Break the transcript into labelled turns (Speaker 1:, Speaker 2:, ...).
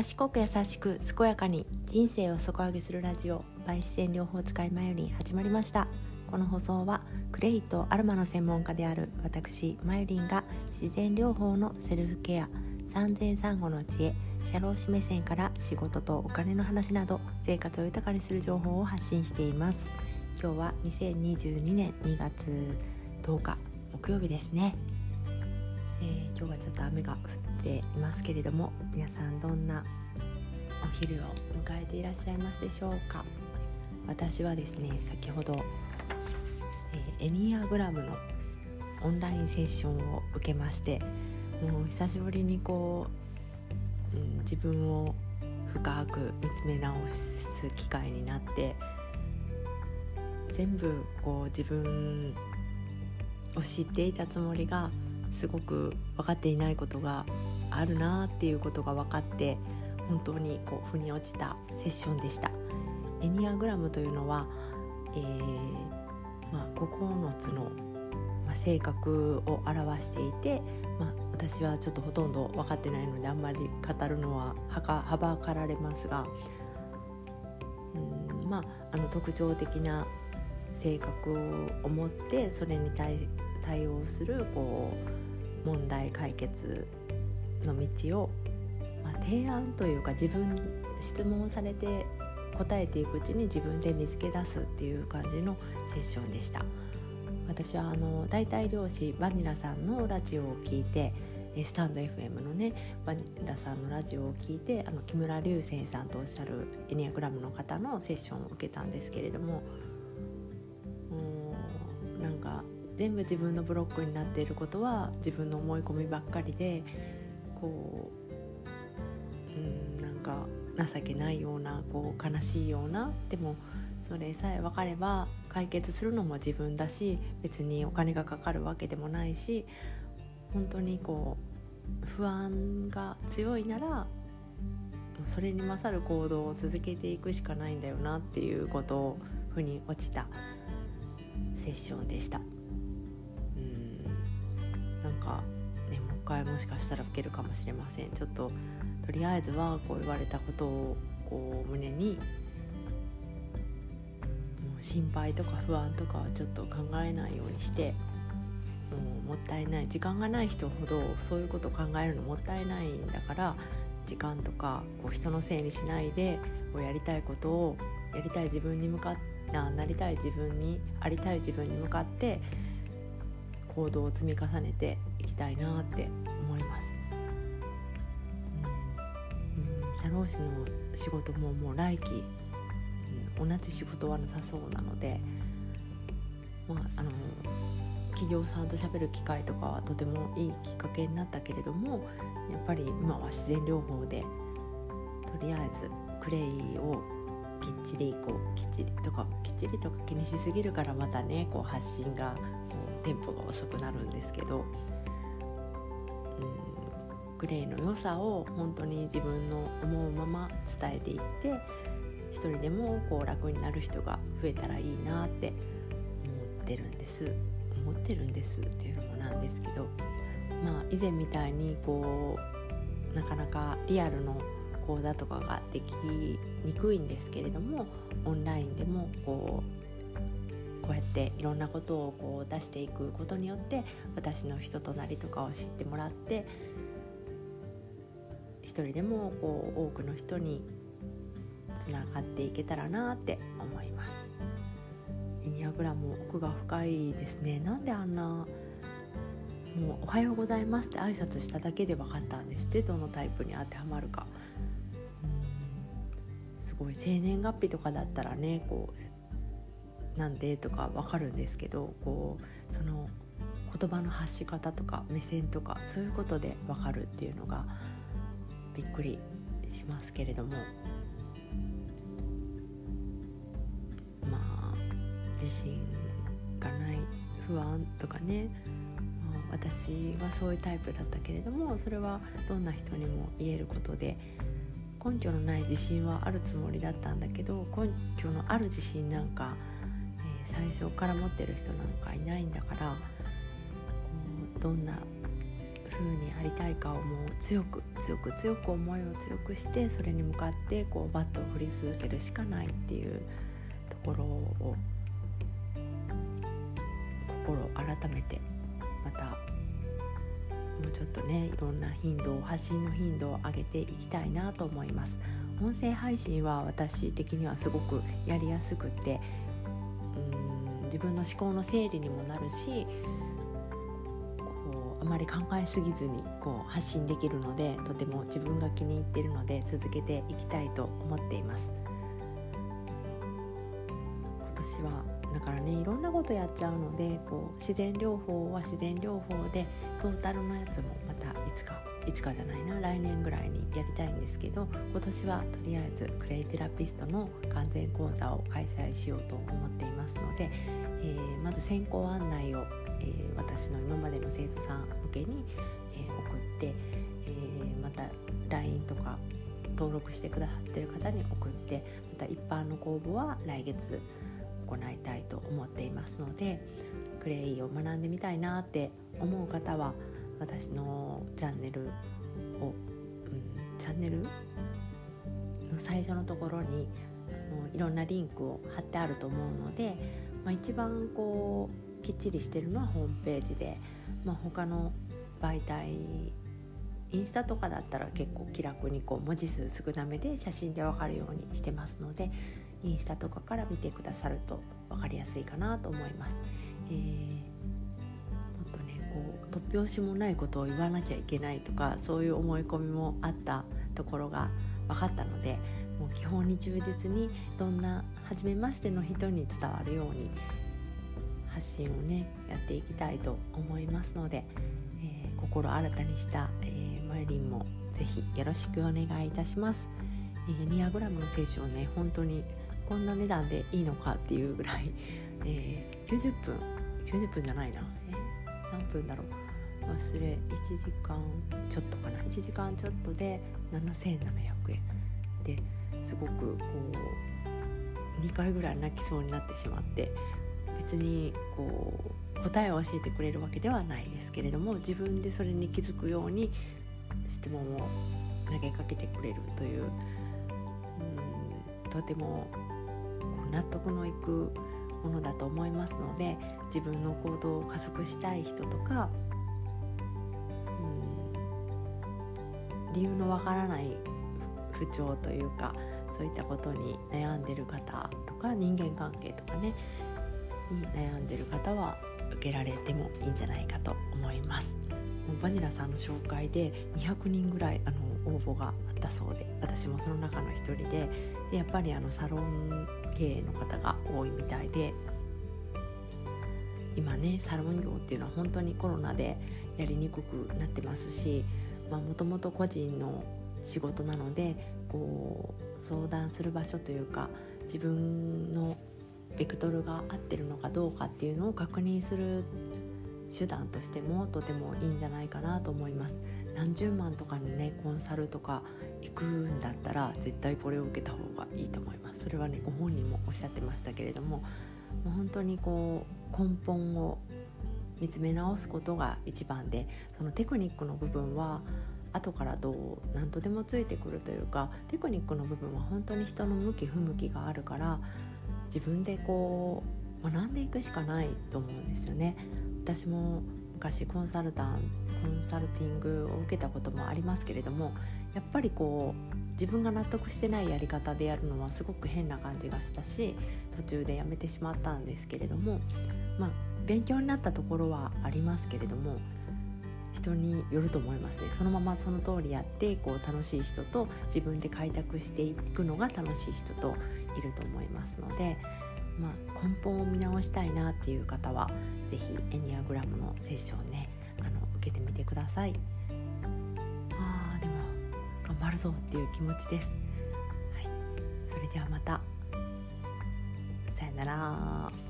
Speaker 1: 賢く優しく健やかに人生を底上げするラジオ媒自然療法使いマヨリン始まりました。この放送はクレイとアルマの専門家である私マヨリンが自然療法のセルフケア産前産後の知恵社労士目線から仕事とお金の話など生活を豊かにする情報を発信しています。今日は2022年2月10日木曜日ですね、えー、今日はちょっと雨が降ってていますけれども皆さんどんなお昼を迎えていらっしゃいますでしょうか？私はですね先ほど、えー、エニアグラムのオンラインセッションを受けましてもう久しぶりにこう、うん、自分を深く見つめ直す機会になって全部こう自分を知っていたつもりがすごく分かっていないことがあるなっていうことが分かって本当にこう腑に落ちたセッションでした。エニアグラムというのは、えーまあ、9つの、まあ、性格を表していて、まあ、私はちょっとほとんど分かってないのであんまり語るのははかはばかられますがうんまああの特徴的な性格を持ってそれに対対応するこう問題解決の道を、まあ、提案というか自分質問されて答えていくうちに自分で見つけ出すっていう感じのセッションでした。私はあの大体漁師バニラさんのラジオを聞いてスタンド FM のねバニラさんのラジオを聞いてあの木村隆生さんとおっしゃるエニアグラムの方のセッションを受けたんですけれどもうんなんか全部自分のブロックになっていることは自分の思い込みばっかりでこううんなんか情けないようなこう悲しいようなでもそれさえ分かれば解決するのも自分だし別にお金がかかるわけでもないし本当にこう不安が強いならそれに勝る行動を続けていくしかないんだよなっていうことを腑に落ちたセッションでした。うんなんか回もしかしたら受けるかもしれません。ちょっととりあえずはこう言われたことをこう胸にもう心配とか不安とかはちょっと考えないようにしてもうもったいない時間がない人ほどそういうことを考えるのもったいないんだから時間とかこう人のせいにしないでこうやりたいことをやりたい自分に向かってなりたい自分にありたい自分に向かって行動を積み重ねていきたいなって思います。社労士の仕事ももう来期、同じ仕事はなさそうなので、まあ、あの企業さんと喋る機会とかはとてもいいきっかけになったけれどもやっぱり今は自然療法でとりあえずクレイをきっちりこうきっちりとかきっちりとか気にしすぎるからまたねこう発信がテンポが遅くなるんですけど、うん、グレーの良さを本当に自分の思うまま伝えていって一人でもこう楽になる人が増えたらいいなって思ってるんです。思ってるんですっていうのもなんですけどまあ以前みたいにこうなかなかリアルの講座とかができにくいんですけれどもオンラインでもこうこうやっていろんなことをこう出していくことによって私の人となりとかを知ってもらって一人でもこう多くの人につながっていけたらなって思います。エニアグラム奥が深いですねなんであんなもう「おはようございます」って挨拶しただけで分かったんですってどのタイプに当てはまるか。すごい生年月日とかだったらねこうなんでとか分かるんですけどこうその言葉の発し方とか目線とかそういうことで分かるっていうのがびっくりしますけれども。まあ自信がない不安とかね、まあ、私はそういうタイプだったけれどもそれはどんな人にも言えることで根拠のない自信はあるつもりだったんだけど根拠のある自信なんかえ最初から持ってる人なんかいないんだからどんな風にありたいかをもう強く強く強く思いを強くしてそれに向かってこうバットを振り続けるしかないっていうところを心改めてまたもうちょっとねいろんな頻度を発信の頻度を上げていきたいなと思います。音声配信は私的にはすごくやりやすくてうーん自分の思考の整理にもなるしあまり考えすぎずにこう発信できるのでとても自分が気に入っているので続けていきたいと思っています。今年はだからねいろんなことやっちゃうのでこう自然療法は自然療法でトータルのやつもまたいつかいつかじゃないな来年ぐらいにやりたいんですけど今年はとりあえずクレイテラピストの完全講座を開催しようと思っていますので、えー、まず先行案内を、えー、私の今までの生徒さん向けに、えー、送って、えまた LINE とか登録してくださってる方に送ってまた一般の公募は来月行いたいと思っていますのでクレイを学んでみたいなって思う方は私のチャンネルを、うん、チャンネルの最初のところにもういろんなリンクを貼ってあると思うので、まあ、一番こうきっちりしてるのはホームページで、まあ、他の媒体インスタとかだったら結構気楽にこう文字数少なめで写真で分かるようにしてますのでインスタとかから見てくださると分かりやすいかなと思います。えー、もっとねこう突拍子もないことを言わなきゃいけないとかそういう思い込みもあったところが分かったのでもう基本に忠実にどんな初めましての人に伝わるように発信をねやっていきたいと思いますので、えー、心新たにした、えー、マイリンもぜひよろしくお願いいたします。えー、ニアグラムの摂取をね本当にこんな値段でいいのかっていうぐらい、えー、90分90分じゃないな、えー、何分だろう。忘れ1時間ちょっとかな。1時間ちょっとで7700円。ですごくこう2回ぐらい泣きそうになってしまって別にこう答えを教えてくれるわけではないですけれども自分でそれに気づくように質問を投げかけてくれるという、うん、とても納得のいくものだと思いますので自分の行動を加速したい人とか、うん、理由のわからない不調というかそういったことに悩んでる方とか人間関係とかねに悩んでる方は受けられてもいいんじゃないかと思います。もうバニラさんの紹介で200人ぐらいあの応募があったそうで私もその中の一人ででやっぱりあのサロン経営の方が多いみたいで今ねサロン業っていうのは本当にコロナでやりにくくなってますしもともと個人の仕事なのでこう相談する場所というか自分のベクトルが合ってるのかどうかっていうのを確認する手段としてもとてもいいんじゃないかなと思います。何十万とかにねコンサルとか行くんだったら絶対これを受けた方がいいと思います。それはねご本人もおっしゃってましたけれどももう本当にこう根本を見つめ直すことが一番でそのテクニックの部分は後からどう何とでもついてくるというかテクニックの部分は本当に人の向き不向きがあるから自分でこう学んでいくしかないと思うんですよね。私も昔コンサルタンコンサルティングを受けたこともありますけれどもやっぱりこう自分が納得してないやり方でやるのはすごく変な感じがしたし途中でやめてしまったんですけれどもまあ勉強になったところはありますけれども人によると思いますね。そのままその通りやってこう楽しい人と自分で開拓していくのが楽しい人といると思いますのでまあ、根本を見直したいなっていう方は是非エニアグラムのセッションねあの受けてみてください。あーでも頑張るぞっていう気持ちです、はい、それではまた。さよなら。